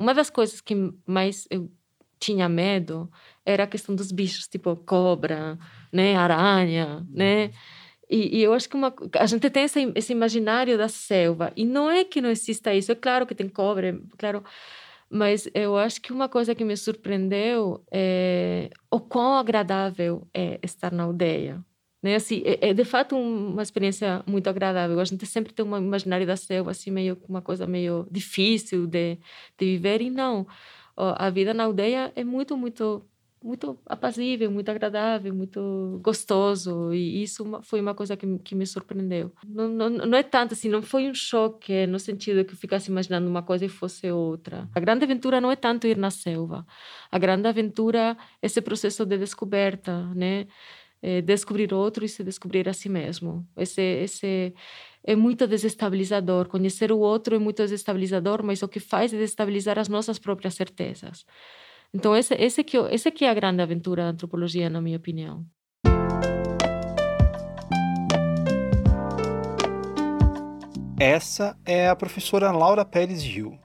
uma das coisas que mais eu tinha medo era a questão dos bichos, tipo cobra, né, aranha, né? E, e, eu acho que uma, a gente tem esse, esse imaginário da selva. E não é que não exista isso. É claro que tem cobra, é claro. Mas eu acho que uma coisa que me surpreendeu é o quão agradável é estar na aldeia. Né? Assim, é, é de fato uma experiência muito agradável. A gente sempre tem um imaginário da selva, assim, meio uma coisa meio difícil de, de viver. E não. A vida na aldeia é muito, muito muito apazível, muito agradável, muito gostoso. E isso foi uma coisa que, que me surpreendeu. Não, não, não é tanto assim, não foi um choque no sentido que eu ficasse imaginando uma coisa e fosse outra. A grande aventura não é tanto ir na selva. A grande aventura é esse processo de descoberta, né? É descobrir outro e se descobrir a si mesmo. Esse, esse é muito desestabilizador. Conhecer o outro é muito desestabilizador, mas o que faz é desestabilizar as nossas próprias certezas. Então, esse, esse, que, esse que é a grande aventura da antropologia, na minha opinião. Essa é a professora Laura Pérez Gil,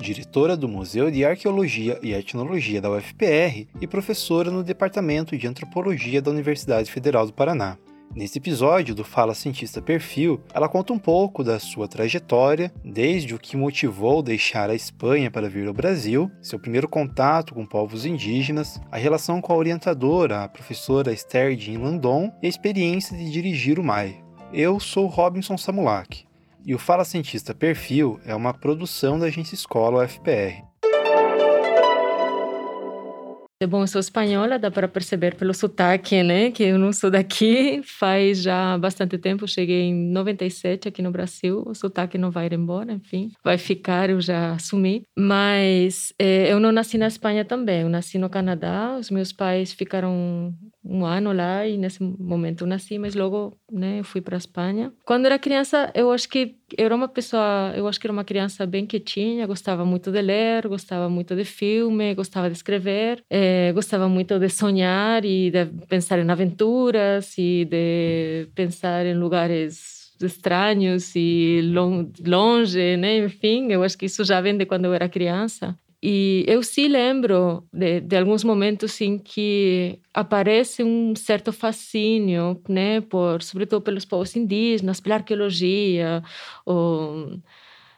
diretora do Museu de Arqueologia e Etnologia da UFPR e professora no Departamento de Antropologia da Universidade Federal do Paraná. Nesse episódio do Fala Cientista Perfil, ela conta um pouco da sua trajetória, desde o que motivou deixar a Espanha para vir ao Brasil, seu primeiro contato com povos indígenas, a relação com a orientadora, a professora Esther Jean Landon, e a experiência de dirigir o MAI. Eu sou Robinson Samulak, e o Fala Cientista Perfil é uma produção da Agência Escola UFPR. É bom, eu sou espanhola, dá para perceber pelo sotaque, né? Que eu não sou daqui. Faz já bastante tempo, cheguei em 97 aqui no Brasil. O sotaque não vai embora, enfim. Vai ficar, eu já assumi. Mas é, eu não nasci na Espanha também. Eu nasci no Canadá. Os meus pais ficaram um ano lá e nesse momento nasci, mas logo, né, fui para a Espanha. Quando era criança, eu acho que eu era uma pessoa, eu acho que era uma criança bem quietinha, gostava muito de ler, gostava muito de filme, gostava de escrever, é, gostava muito de sonhar e de pensar em aventuras e de pensar em lugares estranhos e longe, né? Enfim, eu acho que isso já vem de quando eu era criança. E eu sim lembro de, de, alguns momentos em que aparece um certo fascínio, né, por, sobretudo pelos povos indígenas, pela arqueologia, ou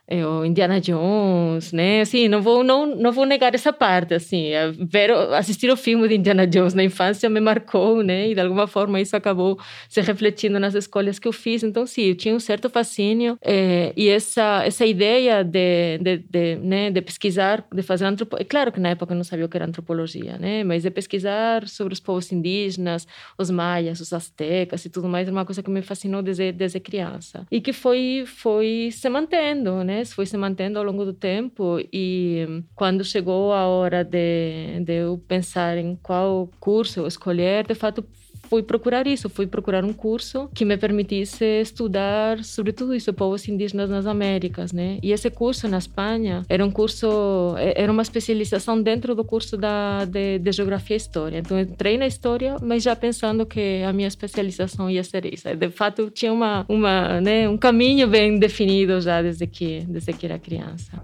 é, o Indiana Jones, né? Assim, não vou não, não vou negar essa parte, assim, é, ver assistir o filme de Indiana Jones na infância me marcou, né? E de alguma forma isso acabou se refletindo nas escolhas que eu fiz. Então, sim, eu tinha um certo fascínio é, e essa essa ideia de, de, de, né, de pesquisar, de fazer antropologia. É claro que na época eu não sabia o que era antropologia, né? Mas de pesquisar sobre os povos indígenas, os maias, os astecas e tudo mais, era uma coisa que me fascinou desde desde criança e que foi foi se mantendo, né? Né? Foi se mantendo ao longo do tempo e quando chegou a hora de, de eu pensar em qual curso eu escolher, de fato fui procurar isso, fui procurar um curso que me permitisse estudar sobre tudo isso, povos indígenas nas Américas, né? E esse curso na Espanha era um curso, era uma especialização dentro do curso da, de, de Geografia e História. Então, entrei na História, mas já pensando que a minha especialização ia ser isso. De fato, tinha uma, uma, né, um caminho bem definido já desde que, desde que era criança.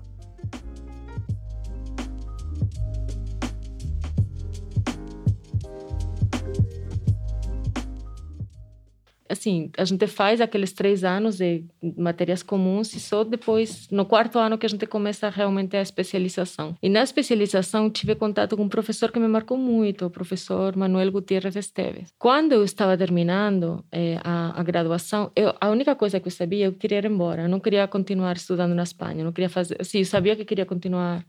Assim, a gente faz aqueles três anos de matérias comuns e só depois, no quarto ano, que a gente começa realmente a especialização. E na especialização tive contato com um professor que me marcou muito, o professor Manuel Gutierrez Esteves. Quando eu estava terminando é, a, a, graduação, eu, a única coisa que eu sabia, eu queria ir embora. Eu não queria continuar estudando na Espanha. Não queria fazer, sim, eu sabia que queria continuar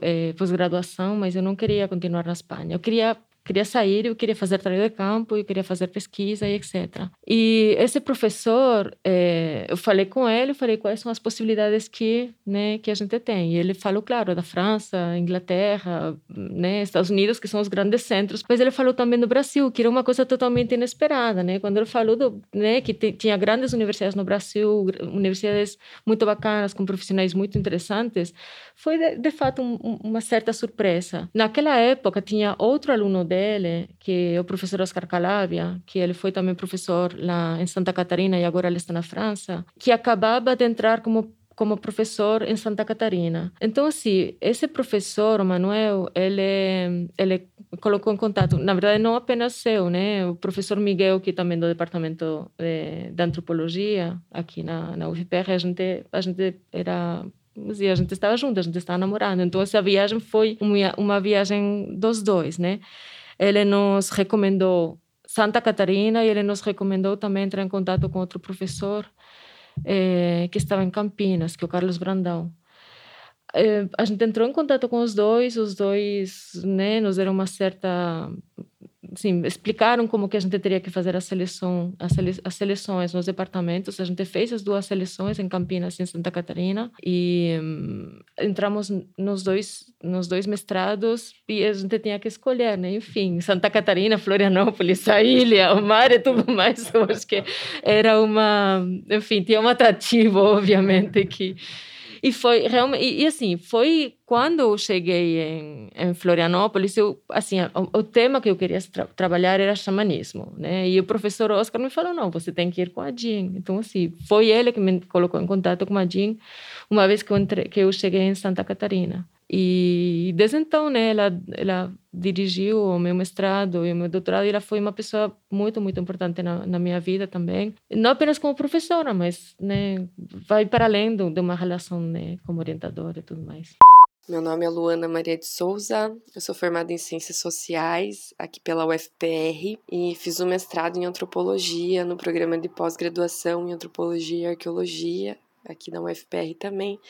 eh, pós-graduação, mas eu não queria continuar na Espanha. Eu queria queria sair, eu queria fazer trabalho de campo, eu queria fazer pesquisa e etc. E esse professor, é, eu falei com ele, falei quais são as possibilidades que, né, que a gente tem. E ele falou, claro, da França, Inglaterra, né, Estados Unidos, que são os grandes centros. Mas ele falou também do Brasil, que era uma coisa totalmente inesperada, né? Quando ele falou do, né, que tinha grandes universidades no Brasil, universidades muito bacanas, com profissionais muito interessantes, foi de, de fato um, uma certa surpresa. Naquela época tinha outro aluno dele, que é o professor Oscar Calabria, que ele foi também professor lá em Santa Catarina e agora ele está na França, que acabava de entrar como como professor em Santa Catarina. Então, assim, esse professor, o Manuel, ele, ele colocou em contato, na verdade, não apenas seu, né? O professor Miguel, que também do departamento de, de antropologia aqui na, na UFPR, a gente, a gente era a gente estava junto, a gente estava namorando. Então, essa viagem foi uma, uma viagem dos dois, né? Ele nos recomendou Santa Catarina e ele nos recomendou também entrar em contato com outro professor eh, que estava em Campinas, que é o Carlos Brandão. Eh, a gente entrou em contato com os dois, os dois né, nos deram uma certa assim, explicaram como que a gente teria que fazer a seleção, as, sele, as seleções nos departamentos. A gente fez as duas seleções em Campinas e em Santa Catarina e um, entramos nos dois nos dois mestrados e a gente tinha que escolher, né? Enfim, Santa Catarina, Florianópolis, a ilha, o mar e tudo mais. Eu acho que era uma, enfim, tinha um atrativo, obviamente, que e foi realmente, e, e, assim, foi quando eu cheguei em, em Florianópolis, eu, assim, o, o, tema que eu queria tra trabalhar era xamanismo, né? E o professor Oscar me falou, não, você tem que ir com a Jean. Então, assim, foi ele que me colocou em contato com a Jean uma vez que eu, entre, que eu cheguei em Santa Catarina. E desde então, né, ela, ela dirigiu o meu mestrado e o meu doutorado e ela foi uma pessoa muito, muito importante na, na minha vida também. Não apenas como professora, mas né, vai para além de uma relação né, como orientadora e tudo mais. Meu nome é Luana Maria de Souza, eu sou formada em Ciências Sociais aqui pela UFPR e fiz um mestrado em Antropologia no programa de pós-graduação em Antropologia e Arqueologia aqui na UFPR também.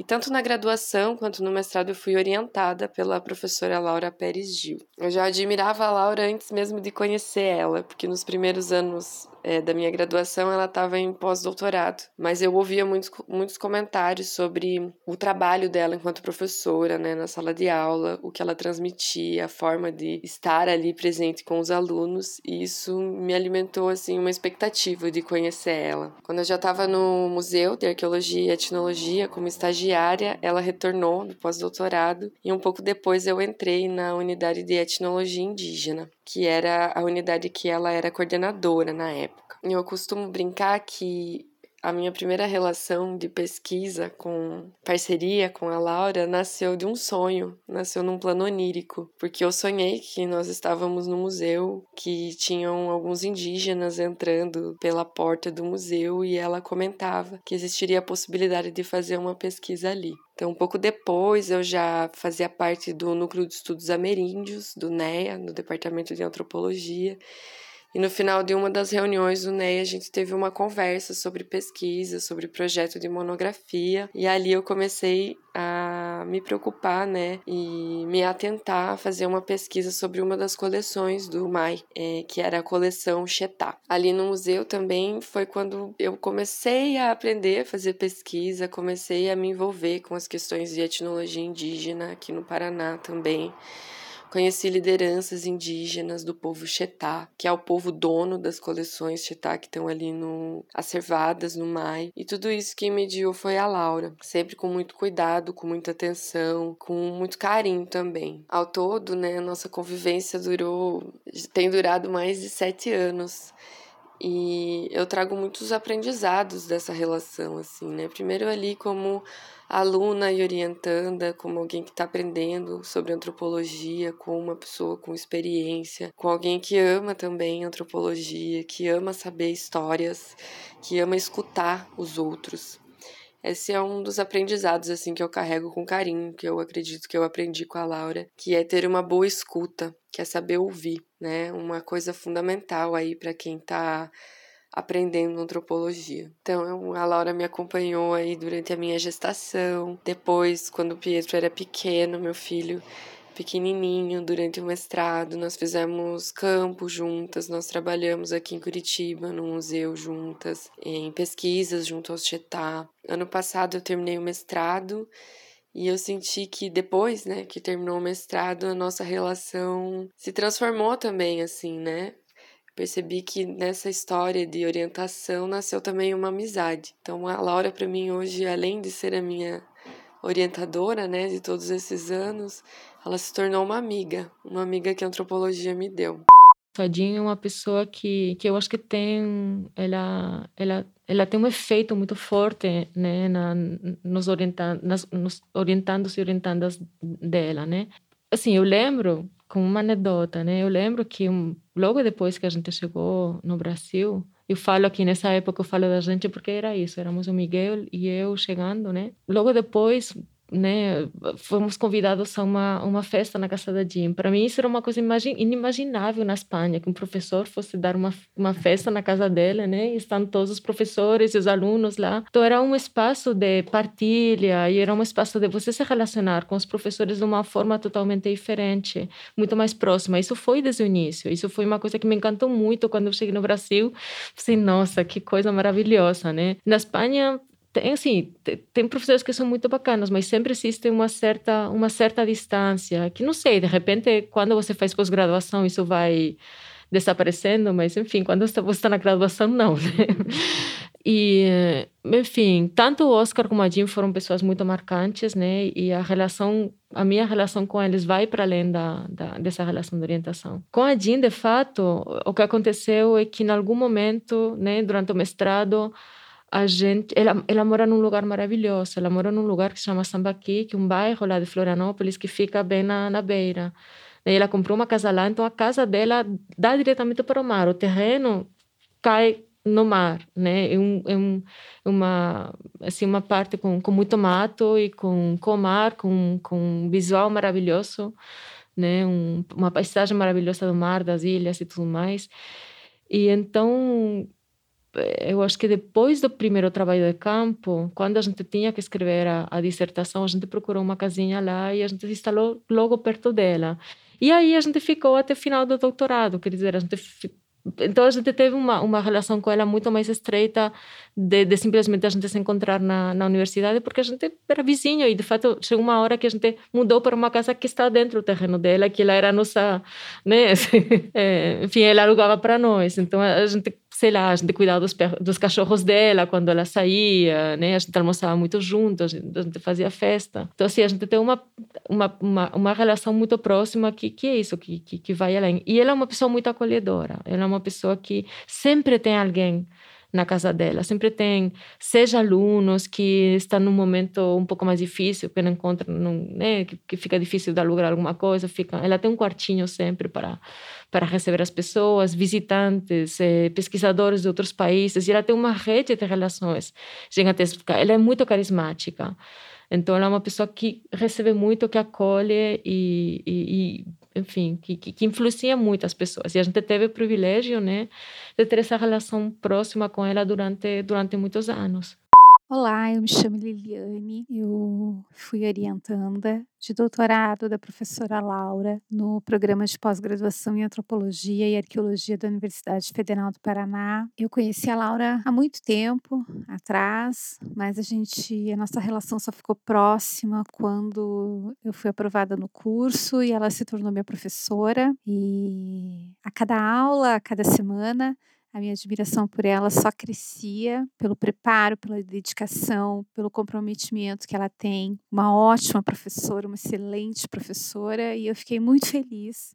E tanto na graduação quanto no mestrado eu fui orientada pela professora Laura Pérez Gil. Eu já admirava a Laura antes mesmo de conhecer ela, porque nos primeiros anos é, da minha graduação, ela estava em pós-doutorado. Mas eu ouvia muitos, muitos comentários sobre o trabalho dela enquanto professora, né, na sala de aula, o que ela transmitia, a forma de estar ali presente com os alunos, e isso me alimentou assim uma expectativa de conhecer ela. Quando eu já estava no Museu de Arqueologia e Etnologia como estagiária, ela retornou do pós-doutorado e um pouco depois eu entrei na unidade de etnologia indígena que era a unidade que ela era coordenadora na época. Eu costumo brincar que a minha primeira relação de pesquisa com parceria com a Laura nasceu de um sonho, nasceu num plano onírico, porque eu sonhei que nós estávamos no museu, que tinham alguns indígenas entrando pela porta do museu e ela comentava que existiria a possibilidade de fazer uma pesquisa ali. Então, um pouco depois, eu já fazia parte do Núcleo de Estudos Ameríndios, do NEA, no Departamento de Antropologia, e no final de uma das reuniões do NEI, a gente teve uma conversa sobre pesquisa, sobre projeto de monografia, e ali eu comecei a me preocupar, né, e me atentar a fazer uma pesquisa sobre uma das coleções do MAI, é, que era a coleção Chetá. Ali no museu também foi quando eu comecei a aprender a fazer pesquisa, comecei a me envolver com as questões de etnologia indígena aqui no Paraná também. Conheci lideranças indígenas do povo Chetá, que é o povo dono das coleções Chetá que estão ali no acervadas no MAI. E tudo isso quem mediou foi a Laura, sempre com muito cuidado, com muita atenção, com muito carinho também. Ao todo, né, nossa convivência durou, tem durado mais de sete anos. E eu trago muitos aprendizados dessa relação, assim, né? Primeiro ali como aluna e orientanda, como alguém que está aprendendo sobre antropologia, com uma pessoa com experiência, com alguém que ama também antropologia, que ama saber histórias, que ama escutar os outros. Esse é um dos aprendizados assim que eu carrego com carinho, que eu acredito que eu aprendi com a Laura, que é ter uma boa escuta, que é saber ouvir, né? Uma coisa fundamental aí para quem está aprendendo antropologia. Então, a Laura me acompanhou aí durante a minha gestação. Depois, quando o Pietro era pequeno, meu filho pequenininho durante o mestrado, nós fizemos campo juntas, nós trabalhamos aqui em Curitiba no museu juntas, em pesquisas junto ao Chetá. Ano passado eu terminei o mestrado e eu senti que depois, né, que terminou o mestrado, a nossa relação se transformou também assim, né? Percebi que nessa história de orientação nasceu também uma amizade. Então a Laura para mim hoje, além de ser a minha orientadora, né, de todos esses anos, ela se tornou uma amiga, uma amiga que a antropologia me deu. Jean é uma pessoa que, que eu acho que tem, ela, ela, ela tem um efeito muito forte, né, na, nos, orientando, nos orientandos e orientandas dela, né. Assim, eu lembro, com uma anedota, né, eu lembro que um, logo depois que a gente chegou no Brasil, eu falo aqui nessa época, eu falo da gente porque era isso, éramos o Miguel e eu chegando, né? Logo depois, né, fomos convidados a uma, uma festa na casa da Jim. Para mim, isso era uma coisa inimaginável na Espanha, que um professor fosse dar uma, uma festa na casa dela, né, e estão todos os professores e os alunos lá. Então, era um espaço de partilha e era um espaço de você se relacionar com os professores de uma forma totalmente diferente, muito mais próxima. Isso foi desde o início. Isso foi uma coisa que me encantou muito quando eu cheguei no Brasil. Assim, nossa, que coisa maravilhosa, né? Na Espanha, tem assim tem professores que são muito bacanas mas sempre existe uma certa uma certa distância que não sei de repente quando você faz pós-graduação isso vai desaparecendo mas enfim quando você está na graduação não né? e enfim tanto o Oscar como a Jim foram pessoas muito marcantes né? E a relação a minha relação com eles vai para além da, da, dessa relação de orientação. Com a Jim de fato o que aconteceu é que em algum momento né durante o mestrado a gente, ela, ela mora num lugar maravilhoso. Ela mora num lugar que se chama Sambaqui, que é um bairro lá de Florianópolis que fica bem na, na beira. E ela comprou uma casa lá, então a casa dela dá diretamente para o mar. O terreno cai no mar, né? É, um, é um, uma assim uma parte com, com muito mato e com com mar, com com um visual maravilhoso, né? Um, uma paisagem maravilhosa do mar, das ilhas e tudo mais. E então eu acho que depois do primeiro trabalho de campo, quando a gente tinha que escrever a, a, dissertação, a gente procurou uma casinha lá e a gente se instalou logo perto dela. E aí a gente ficou até o final do doutorado, quer dizer, a gente então a gente teve uma, uma relação com ela muito mais estreita de, de simplesmente a gente se encontrar na, na universidade porque a gente era vizinho e de fato chegou uma hora que a gente mudou para uma casa que está dentro do terreno dela que ela era nossa né é, enfim ela alugava para nós então a gente sei lá, a gente cuidava dos, dos cachorros dela quando ela saía, né? A gente almoçava muito juntos, a gente fazia festa. Então, assim, a gente tem uma, uma, uma, uma relação muito próxima que, que é isso, que, que, que vai além. E ela é uma pessoa muito acolhedora. Ela é uma pessoa que sempre tem alguém na casa dela. Sempre tem, seja alunos que estão num momento um pouco mais difícil, que não encontram, não, né, que, que, fica difícil de alugar alguma coisa, fica, ela tem um quartinho sempre para para receber as pessoas, visitantes, eh, pesquisadores de outros países, e ela tem uma rede de relações gigantesca. Ela é muito carismática. Então, ela é uma pessoa que recebe muito, que acolhe e, e, e enfim, que, que, influencia muito as pessoas. E a gente teve o privilégio, né, de ter essa relação próxima com ela durante, durante muitos anos. Olá, eu me chamo Liliane, eu fui orientanda de doutorado da professora Laura no programa de pós-graduação em Antropologia e Arqueologia da Universidade Federal do Paraná. Eu conheci a Laura há muito tempo atrás, mas a gente, a nossa relação só ficou próxima quando eu fui aprovada no curso e ela se tornou minha professora. E a cada aula, a cada semana, a minha admiração por ela só crescia pelo preparo, pela dedicação, pelo comprometimento que ela tem. Uma ótima professora, uma excelente professora, e eu fiquei muito feliz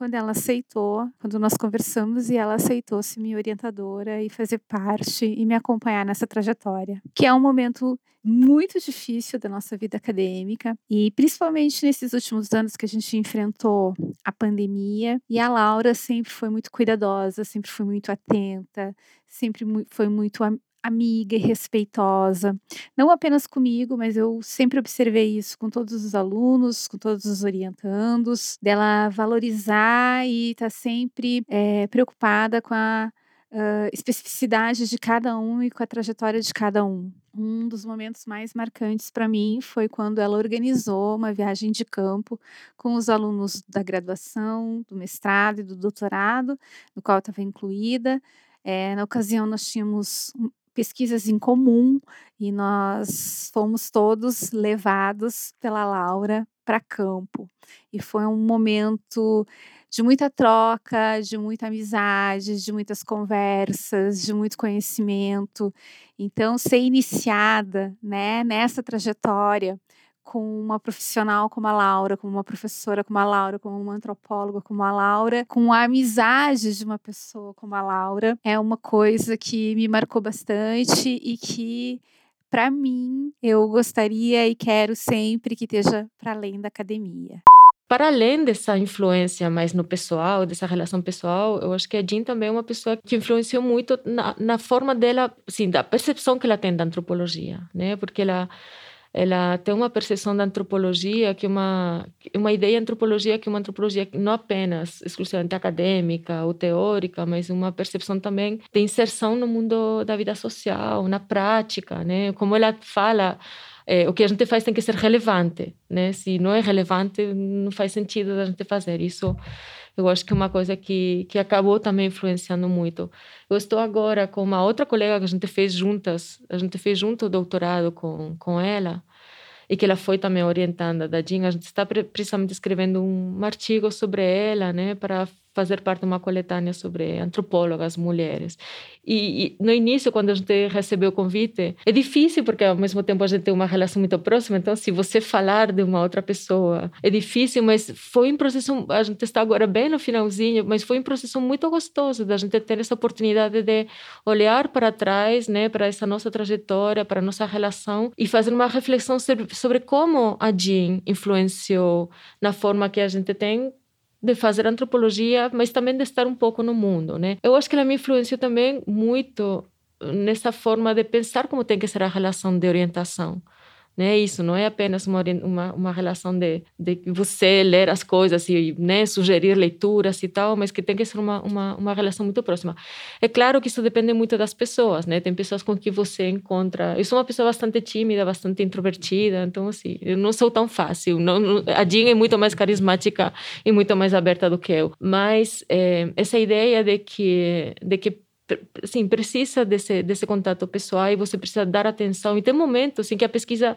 quando ela aceitou, quando nós conversamos e ela aceitou ser minha orientadora e fazer parte e me acompanhar nessa trajetória, que é um momento muito difícil da nossa vida acadêmica e principalmente nesses últimos anos que a gente enfrentou a pandemia. E a Laura sempre foi muito cuidadosa, sempre foi muito atenta, sempre foi muito amiga e respeitosa, não apenas comigo, mas eu sempre observei isso com todos os alunos, com todos os orientandos, dela valorizar e estar tá sempre é, preocupada com a uh, especificidade de cada um e com a trajetória de cada um. Um dos momentos mais marcantes para mim foi quando ela organizou uma viagem de campo com os alunos da graduação, do mestrado e do doutorado, no qual eu estava incluída. É, na ocasião, nós tínhamos pesquisas em comum e nós fomos todos levados pela Laura para campo. E foi um momento de muita troca, de muita amizade, de muitas conversas, de muito conhecimento. Então, ser iniciada né, nessa trajetória com uma profissional como a Laura, com uma professora como a Laura, com uma antropóloga como a Laura, com a amizade de uma pessoa como a Laura, é uma coisa que me marcou bastante e que para mim eu gostaria e quero sempre que esteja para além da academia para além dessa influência mais no pessoal, dessa relação pessoal, eu acho que a Jean também é uma pessoa que influenciou muito na, na forma dela, assim, da percepção que ela tem da antropologia, né? Porque ela ela tem uma percepção da antropologia que uma uma ideia de antropologia que uma antropologia não apenas exclusivamente acadêmica ou teórica, mas uma percepção também de inserção no mundo da vida social, na prática, né? Como ela fala é, o que a gente faz tem que ser relevante, né? Se não é relevante, não faz sentido a gente fazer isso. Eu acho que é uma coisa que, que acabou também influenciando muito. Eu estou agora com uma outra colega que a gente fez juntas, a gente fez junto o doutorado com, com ela, e que ela foi também orientando da Jean. A gente está precisamente escrevendo um artigo sobre ela, né, para fazer parte de uma coletânea sobre antropólogas mulheres. E, e, no início, quando a gente recebeu o convite, é difícil porque ao mesmo tempo a gente tem uma relação muito próxima. Então, se você falar de uma outra pessoa, é difícil, mas foi um processo. A gente está agora bem no finalzinho, mas foi um processo muito gostoso da gente ter essa oportunidade de olhar para trás, né, para essa nossa trajetória, para nossa relação e fazer uma reflexão sobre, sobre como a Jean influenciou na forma que a gente tem de fazer antropologia, mas também de estar um pouco no mundo, né? Eu acho que ela me influenciou também muito nessa forma de pensar como tem que ser a relação de orientação né? Isso não é apenas uma, uma, uma relação de, de você ler as coisas e né, sugerir leituras e tal, mas que tem que ser uma, uma, uma relação muito próxima. É claro que isso depende muito das pessoas, né? Tem pessoas com que você encontra. Eu sou uma pessoa bastante tímida, bastante introvertida, então, assim, eu não sou tão fácil. Não, a Jean é muito mais carismática e muito mais aberta do que eu. Mas é, essa ideia de que, de que assim, precisa desse, desse contato pessoal e você precisa dar atenção. E tem momentos em que a pesquisa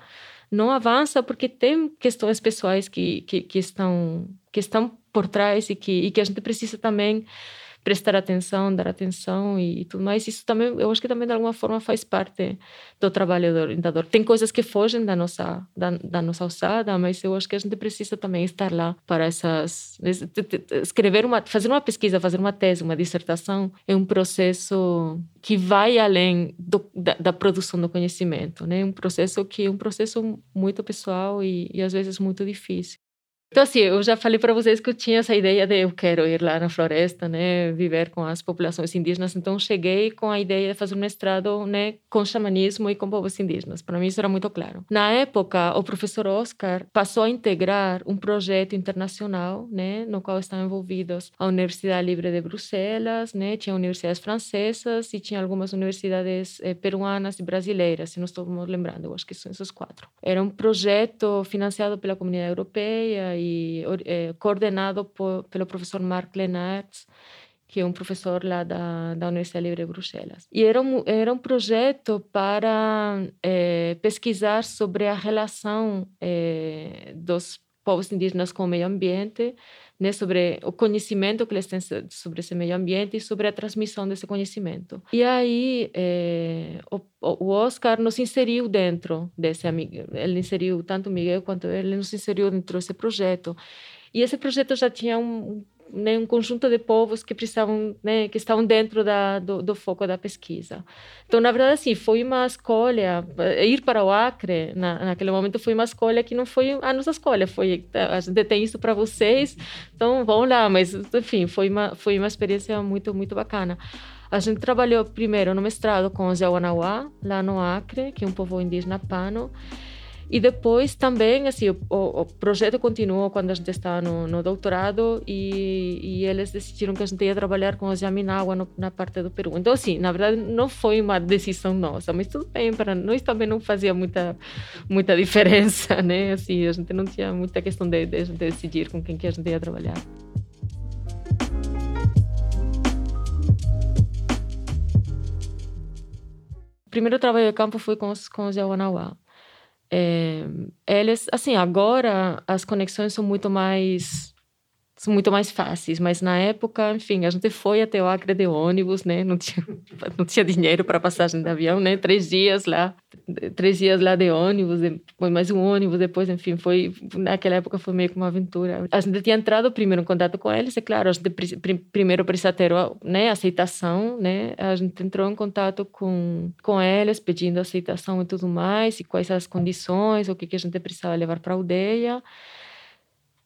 não avança porque tem questões pessoais que, que, que estão, que estão por trás e que, e que a gente precisa também prestar atenção, dar atenção e, e, tudo mais. Isso também, eu acho que também de alguma forma faz parte do trabalho do orientador. Tem coisas que fogem da nossa da, da nossa alçada, mas eu acho que a gente precisa também estar lá para essas escrever uma, fazer uma pesquisa, fazer uma tese, uma dissertação é um processo que vai além do, da, da, produção do conhecimento, né? Um processo que é um processo muito pessoal e, e às vezes muito difícil. Então, assim, eu já falei para vocês que eu tinha essa ideia de eu quero ir lá na floresta, né, viver com as populações indígenas. Então, cheguei com a ideia de fazer um mestrado, né, com xamanismo e com povos indígenas. Para mim, isso era muito claro. Na época, o professor Oscar passou a integrar um projeto internacional, né, no qual estavam envolvidos a Universidade Livre de Bruxelas, né, tinha universidades francesas e tinha algumas universidades eh, peruanas e brasileiras, se não estou me lembrando, eu acho que são esses quatro. Era um projeto financiado pela Comunidade Europeia é, coordenado por, pelo professor Marc Lenartz, que é um professor lá da, da Universidade Livre de Bruxelas. E era um, era um projeto para é, pesquisar sobre a relação é, dos povos indígenas com o meio ambiente, né, sobre o conhecimento que eles têm sobre esse meio ambiente e sobre a transmissão desse conhecimento. E aí é, o, o, Oscar nos inseriu dentro desse amigo, ele inseriu tanto o Miguel quanto ele nos inseriu dentro desse projeto. E esse projeto já tinha um, né, um conjunto de povos que precisavam, né, que estavam dentro da, do, do, foco da pesquisa. Então, na verdade, assim, foi uma escolha, eh, ir para o Acre, na, naquele momento, foi uma escolha que não foi a nossa escolha, foi, a gente tem isso para vocês, então vão lá, mas, enfim, foi uma, foi uma experiência muito, muito bacana. A gente trabalhou primeiro no mestrado com os Yawanawá, lá no Acre, que é um povo indígena pano, e depois também, assim, o, o, projeto continuou quando a gente estava no, no doutorado e, e, eles decidiram que a gente ia trabalhar com os Yaminawa no, na parte do Peru. Então, assim, na verdade, não foi uma decisão nossa, mas tudo bem, para nós também não fazia muita, muita diferença, né? Assim, a gente não tinha muita questão de, de, de decidir com quem que a gente ia trabalhar. O primeiro trabalho de campo foi com os, com os Yawanawá. É, eles, assim, agora as conexões são muito mais muito mais fáceis, mas na época, enfim, a gente foi até o Acre de ônibus, né? Não tinha, não tinha dinheiro para passagem de avião, né? Três dias lá, três dias lá de ônibus, depois mais um ônibus, depois, enfim, foi naquela época foi meio que uma aventura. A gente tinha entrado primeiro em contato com eles, é claro, a gente primeiro precisa ter, né, aceitação, né? A gente entrou em contato com com eles, pedindo aceitação e tudo mais, e quais as condições, o que que a gente precisava levar para a aldeia.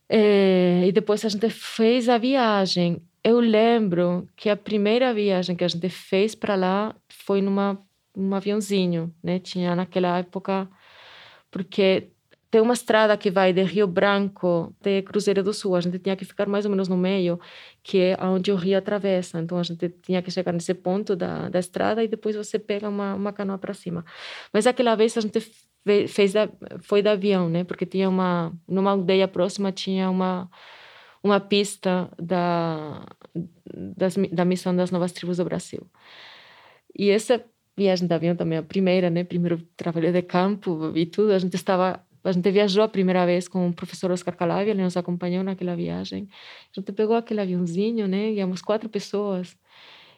É, e depois a gente fez a viagem. Eu lembro que a primeira viagem que a gente fez para lá foi numa um aviãozinho, né? Tinha naquela época porque tem uma estrada que vai de Rio Branco até Cruzeiro do Sul. A gente tinha que ficar mais ou menos no meio, que é onde o rio atravessa. Então a gente tinha que chegar nesse ponto da, da estrada e depois você pega uma, uma canoa para cima. Mas aquela vez a gente fez da, foi de avião, né? Porque tinha uma numa aldeia próxima tinha uma uma pista da das, da missão das novas tribos do Brasil. E essa viagem de avião também a primeira, né? Primeiro trabalho de campo e tudo. A gente estava a gente viajou a primeira vez com o professor Oscar Calabia, ele nos acompanhou naquela viagem. A gente pegou aquele aviãozinho, né? Íamos quatro pessoas.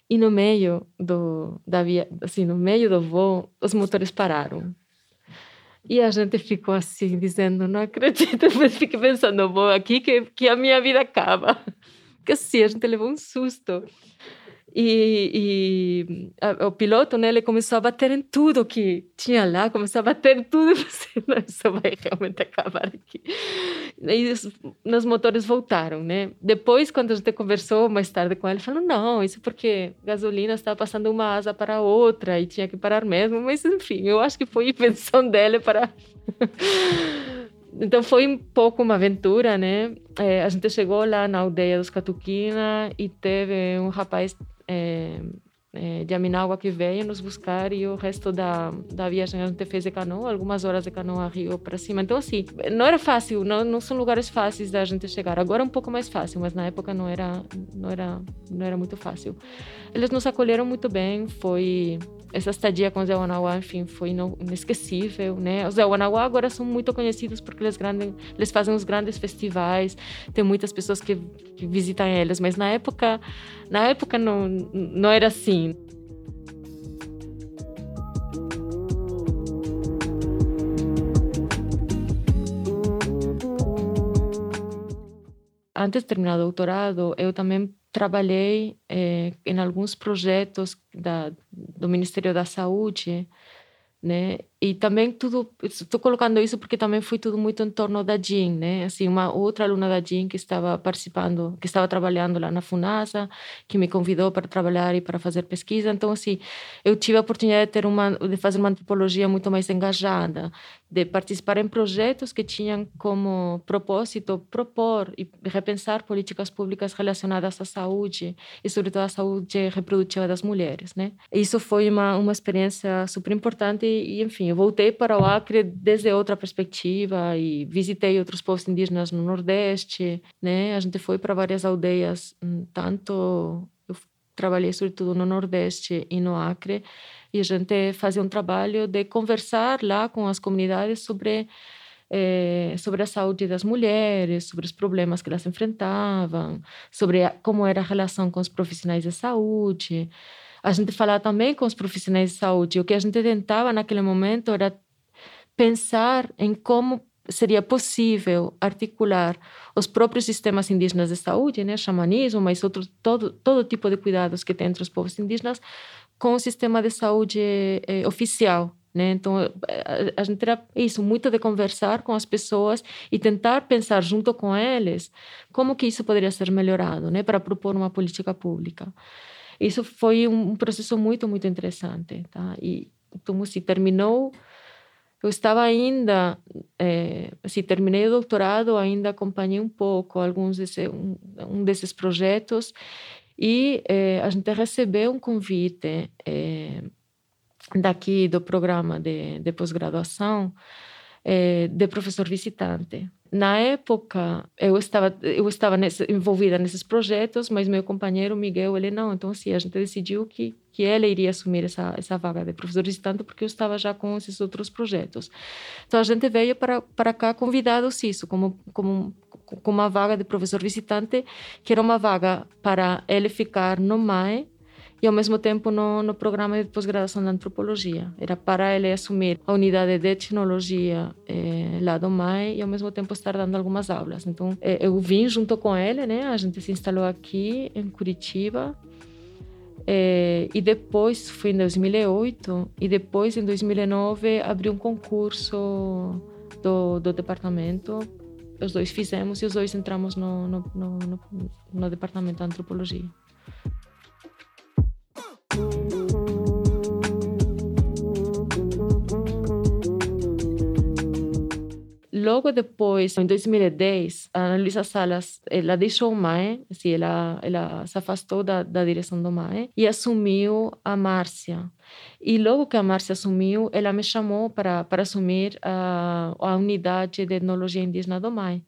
E no meio do da via, assim, no meio do voo, os motores pararam. E a gente ficou assim, dizendo, não acredito, mas fiquei pensando, vou aqui que, que a minha vida acaba. Porque assim, a gente levou um susto. E, e a, o piloto, né, ele começou a bater em tudo que tinha lá, começou a bater em tudo, e você, não, isso vai realmente acabar aqui. E os, motores voltaram, né? Depois, quando a gente conversou mais tarde com ele, falou, não, isso porque gasolina estava passando uma asa para outra e tinha que parar mesmo, mas enfim, eu acho que foi invenção dele para... Então foi um pouco uma aventura, né? É, a gente chegou lá na aldeia dos Catuquina e teve um rapaz é, é, de Aminágua que veio nos buscar e o resto da, da viagem a gente fez de canoa, algumas horas de canoa rio para cima. Então, assim, não era fácil, não, não são lugares fáceis da gente chegar. Agora é um pouco mais fácil, mas na época não era, não era, não era muito fácil. Eles nos acolheram muito bem, foi essa estadia com os Yawanawá, enfim, foi inesquecível, né? Os Yawanawá agora são muito conhecidos porque eles, grande, eles fazem os grandes festivais, tem muitas pessoas que, que visitam eles, mas na época, na época não, não era assim. Antes de terminar o doutorado, eu também trabalhei eh, em alguns projetos da, do Ministério da Saúde, né? E também tudo, estou colocando isso porque também foi tudo muito em torno da Jean, né? Assim, uma outra aluna da Jean que estava participando, que estava trabalhando lá na Funasa, que me convidou para trabalhar e para fazer pesquisa. Então, assim, eu tive a oportunidade de ter uma, de fazer uma antropologia muito mais engajada, de participar em projetos que tinham como propósito propor e repensar políticas públicas relacionadas à saúde e, sobretudo, à saúde reprodutiva das mulheres, né? Isso foi uma uma experiência super importante e, enfim, eu voltei para Acre desde outra perspectiva e visitei outros povos indígenas no Nordeste, né? A gente foi para várias aldeias, hum, tanto eu trabalhei sobretudo no Nordeste e no Acre, e a gente fazia um trabalho de conversar lá com as comunidades sobre é, sobre a saúde das mulheres, sobre os problemas que elas enfrentavam, sobre a, como era a relação com os profissionais de saúde. A gente falava também com os profissionais de saúde. O que a gente tentava naquele momento era pensar em como seria possível articular os próprios sistemas indígenas de saúde, né, xamanismo, mas outro, todo, todo tipo de cuidados que tem entre os povos indígenas, com o sistema de saúde eh, oficial. Né? Então, a, a, gente era isso, muito de conversar com as pessoas e tentar pensar junto com eles como que isso poderia ser melhorado, né, para propor uma política pública. Isso foi um, processo muito, muito interessante. Tá? E então, se terminou eu estava ainda, é, assim, terminei o doutorado, ainda acompanhei um pouco alguns desse, um, um desses projetos e é, a gente recebeu um convite é, daqui do programa de, de pós-graduação de professor visitante Na época, eu estava eu estava nesse, envolvida nesses projetos, mas meu companheiro Miguel, ele não. Então, assim, a gente decidiu que que ele iria assumir essa essa vaga de professor visitante porque eu estava já com esses outros projetos. Então, a gente veio para para cá convidados isso, como como com uma vaga de professor visitante, que era uma vaga para ele ficar no MAE e ao mesmo tempo no, no programa de pós-graduação de antropologia. Era para ele assumir a unidade de etnologia eh, lá do MAE e ao mesmo tempo estar dando algumas aulas. Então, eh, eu vim junto com ele, né? A gente se instalou aqui em Curitiba. Eh, e depois, foi em 2008, e depois, em 2009, abriu um concurso do, do departamento os dois fizemos e os dois entramos no, no, no, no, no departamento de antropologia. Logo depois, em 2010, a Ana Luísa Salas, ela deixou o MAE, assim, ela, ela se afastou da, da direção do MAE e assumiu a Márcia. E logo que a Márcia assumiu, ela me chamou para, para assumir a, a unidade de etnologia indígena do MAE.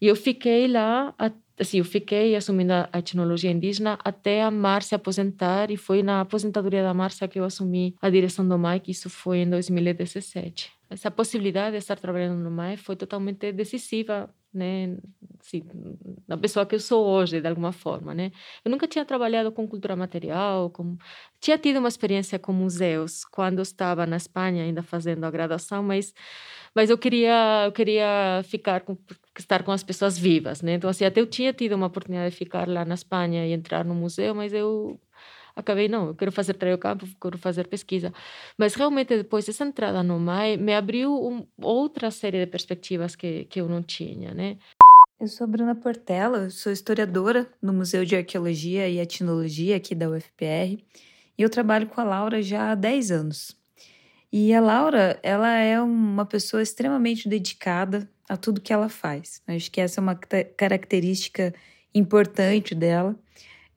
E eu fiquei lá assim, eu fiquei assumindo a etnologia indígena até a Márcia aposentar e foi na aposentadoria da Márcia que eu assumi a direção do MAI, que isso foi em 2017. Essa possibilidade de estar trabalhando no MAI foi totalmente decisiva né, assim, pessoa que eu sou hoje, de alguma forma, né? Eu nunca tinha trabalhado com cultura material, com... tinha tido uma experiência com museus quando estava na Espanha ainda fazendo a graduação, mas mas eu queria eu queria ficar com estar com as pessoas vivas, né? Então assim, até eu tinha tido uma oportunidade de ficar lá na Espanha e entrar no museu, mas eu acabei não, eu quero fazer trabalho campo, quero fazer pesquisa. Mas realmente depois dessa entrada no MAI me abriu um, outra série de perspectivas que que eu não tinha, né? Eu sou Bruna Portela, sou historiadora no Museu de Arqueologia e Etnologia aqui da UFPR, e eu trabalho com a Laura já há 10 anos. E a Laura, ela é uma pessoa extremamente dedicada a tudo que ela faz. Acho que essa é uma característica importante dela,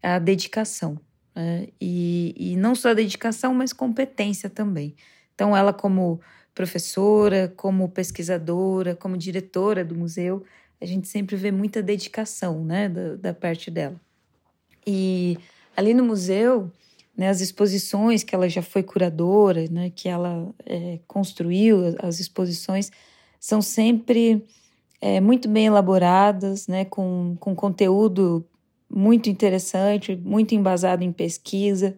a dedicação. Né? E, e não só dedicação, mas competência também. Então, ela, como professora, como pesquisadora, como diretora do museu, a gente sempre vê muita dedicação né, da, da parte dela. E ali no museu, né, as exposições que ela já foi curadora, né, que ela é, construiu, as exposições são sempre é, muito bem elaboradas, né, com, com conteúdo muito interessante, muito embasado em pesquisa.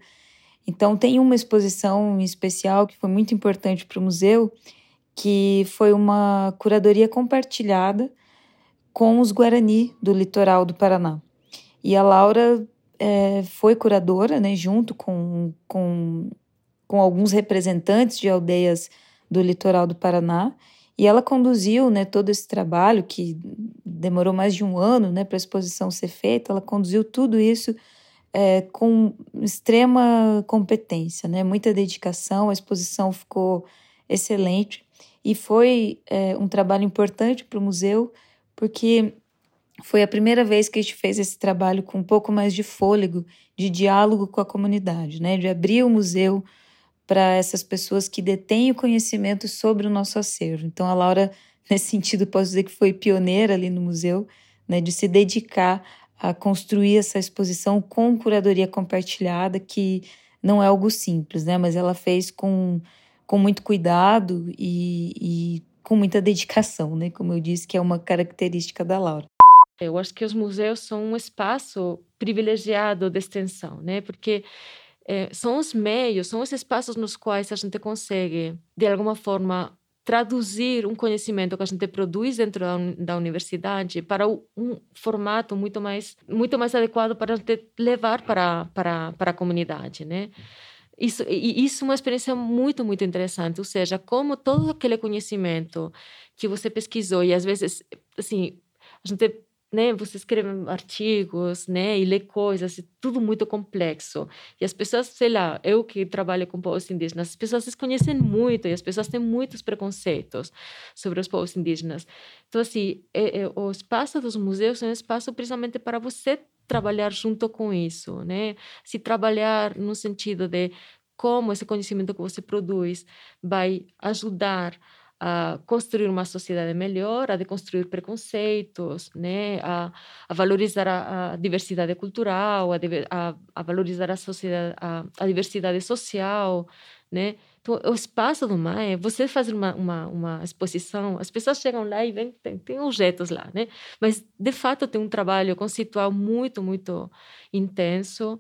Então, tem uma exposição especial que foi muito importante para o museu, que foi uma curadoria compartilhada com os Guarani do litoral do Paraná. E a Laura é, foi curadora, né, junto com, com, com alguns representantes de aldeias do litoral do Paraná, e ela conduziu né, todo esse trabalho, que demorou mais de um ano né, para a exposição ser feita, ela conduziu tudo isso é, com extrema competência, né, muita dedicação, a exposição ficou excelente e foi é, um trabalho importante para o museu, porque foi a primeira vez que a gente fez esse trabalho com um pouco mais de fôlego, de diálogo com a comunidade, né? de abrir o museu para essas pessoas que detêm o conhecimento sobre o nosso acervo. Então, a Laura, nesse sentido, posso dizer que foi pioneira ali no museu, né? de se dedicar a construir essa exposição com curadoria compartilhada, que não é algo simples, né? mas ela fez com, com muito cuidado e, e com muita dedicação, né? como eu disse, que é uma característica da Laura. Eu acho que os museus são um espaço privilegiado de extensão, né? Porque é, são os meios, são os espaços nos quais a gente consegue, de alguma forma, traduzir um conhecimento que a gente produz dentro da, da universidade para um formato muito mais muito mais adequado para levar para para, para a comunidade, né? Isso, e isso é uma experiência muito, muito interessante. Ou seja, como todo aquele conhecimento que você pesquisou, e às vezes, assim, a gente né, você escreve artigos, né, e lê coisas, tudo muito complexo. E as pessoas, sei lá, eu que trabalho com povos indígenas, as pessoas se conhecem muito e as pessoas têm muitos preconceitos sobre os povos indígenas. Então, assim, é, é, o espaço dos museus é um espaço precisamente para você trabalhar junto com isso, né? Se trabalhar no sentido de como esse conhecimento que você produz vai ajudar a construir uma sociedade melhor, a deconstruir preconceitos, né, a, a valorizar a, a, diversidade cultural, a, a, valorizar a, sociedade, a, diversidade social, né? Então, o espaço do MAE, você fazer uma, uma, uma exposição, as pessoas chegam lá e vêm, tem, tem objetos lá, né? Mas, de fato, tem um trabalho conceitual muito, muito intenso.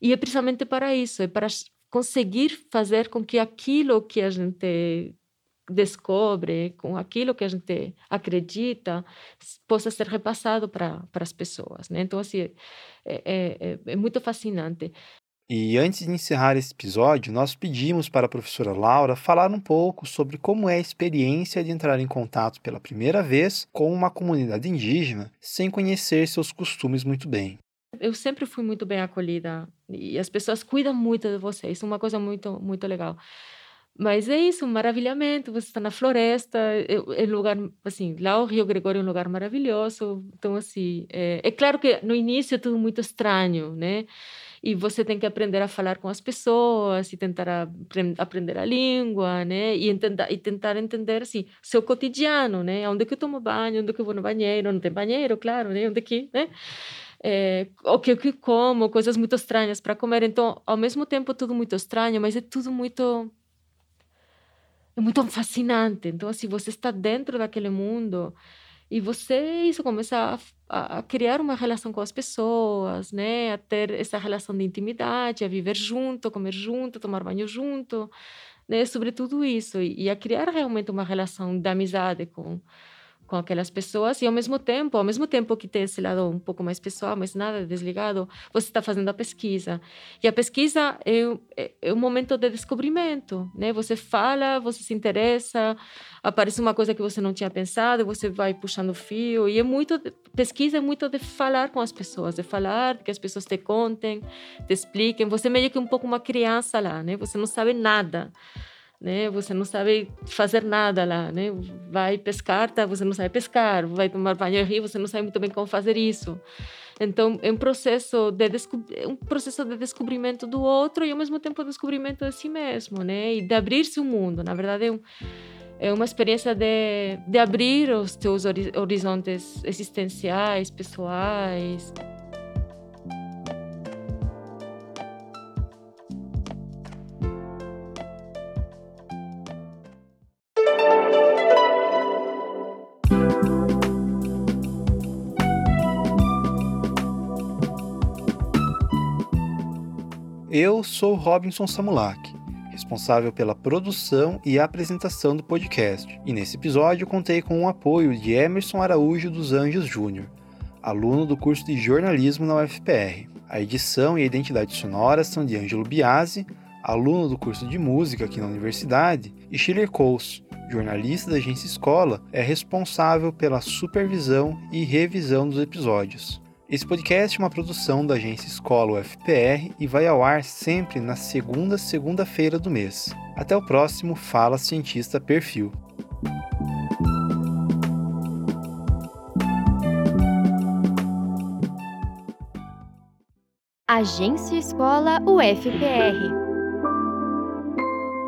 E é precisamente para isso, é para conseguir fazer com que aquilo que a gente descobre, com aquilo que a gente acredita, possa ser repassado para, as pessoas. Né? Então, assim, é, é, é, é muito fascinante. E antes de encerrar esse episódio, nós pedimos para a professora Laura falar um pouco sobre como é a experiência de entrar em contato pela primeira vez com uma comunidade indígena sem conhecer seus costumes muito bem. Eu sempre fui muito bem acolhida e as pessoas cuidam muito de você. Isso é uma coisa muito, muito legal. Mas é isso, um maravilhamento. Você está na floresta, é, é lugar assim. Lá o Rio Gregório é um lugar maravilhoso. Então assim, é, é claro que no início é tudo muito estranho, né? e você tem que aprender a falar com as pessoas e tentar aprender a língua, né? E tentar, e tentar entender, assim, seu cotidiano, né? Onde que eu tomo banho, onde que eu vou no banheiro, não tem banheiro, claro, né? Onde que, né? É, o que eu como, coisas muito estranhas para comer. Então, ao mesmo tempo, tudo muito estranho, mas é tudo muito é muito fascinante. Então, assim, você está dentro daquele mundo e você isso começa a, a, criar uma relação com as pessoas, né? A ter essa relação de intimidade, a viver junto, comer junto, tomar banho junto, né? Sobre tudo isso e, e a criar realmente uma relação de amizade com com aquelas pessoas e ao mesmo tempo, ao mesmo tempo que tem esse lado um pouco mais pessoal, mas nada desligado, você está fazendo a pesquisa. E a pesquisa é, é, é, um momento de descobrimento, né? Você fala, você se interessa, aparece uma coisa que você não tinha pensado, você vai puxando o fio e é muito pesquisa é muito de falar com as pessoas, de falar, que as pessoas te contem, te expliquem. Você é meio que um pouco uma criança lá, né? Você não sabe nada né? Você não sabe fazer nada lá, né? Vai pescar, tá? Você não sabe pescar. Vai tomar banho rio, você não sabe muito bem como fazer isso. Então é um processo de é um processo de descobrimento do outro e ao mesmo tempo descobrimento de si mesmo, né? E de abrir-se o mundo. Na verdade é, um, é uma experiência de, de abrir os teus horizontes existenciais, pessoais. Eu sou Robinson Samulak, responsável pela produção e apresentação do podcast, e nesse episódio contei com o apoio de Emerson Araújo dos Anjos Júnior, aluno do curso de jornalismo na UFPR. A edição e a identidade sonora são de Ângelo Biasi, aluno do curso de música aqui na universidade, e Schiller Coles, jornalista da agência Escola, é responsável pela supervisão e revisão dos episódios. Esse podcast é uma produção da agência Escola UFPR e vai ao ar sempre na segunda segunda-feira do mês. Até o próximo Fala Cientista Perfil. Agência Escola UFPR.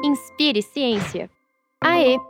Inspire Ciência. AE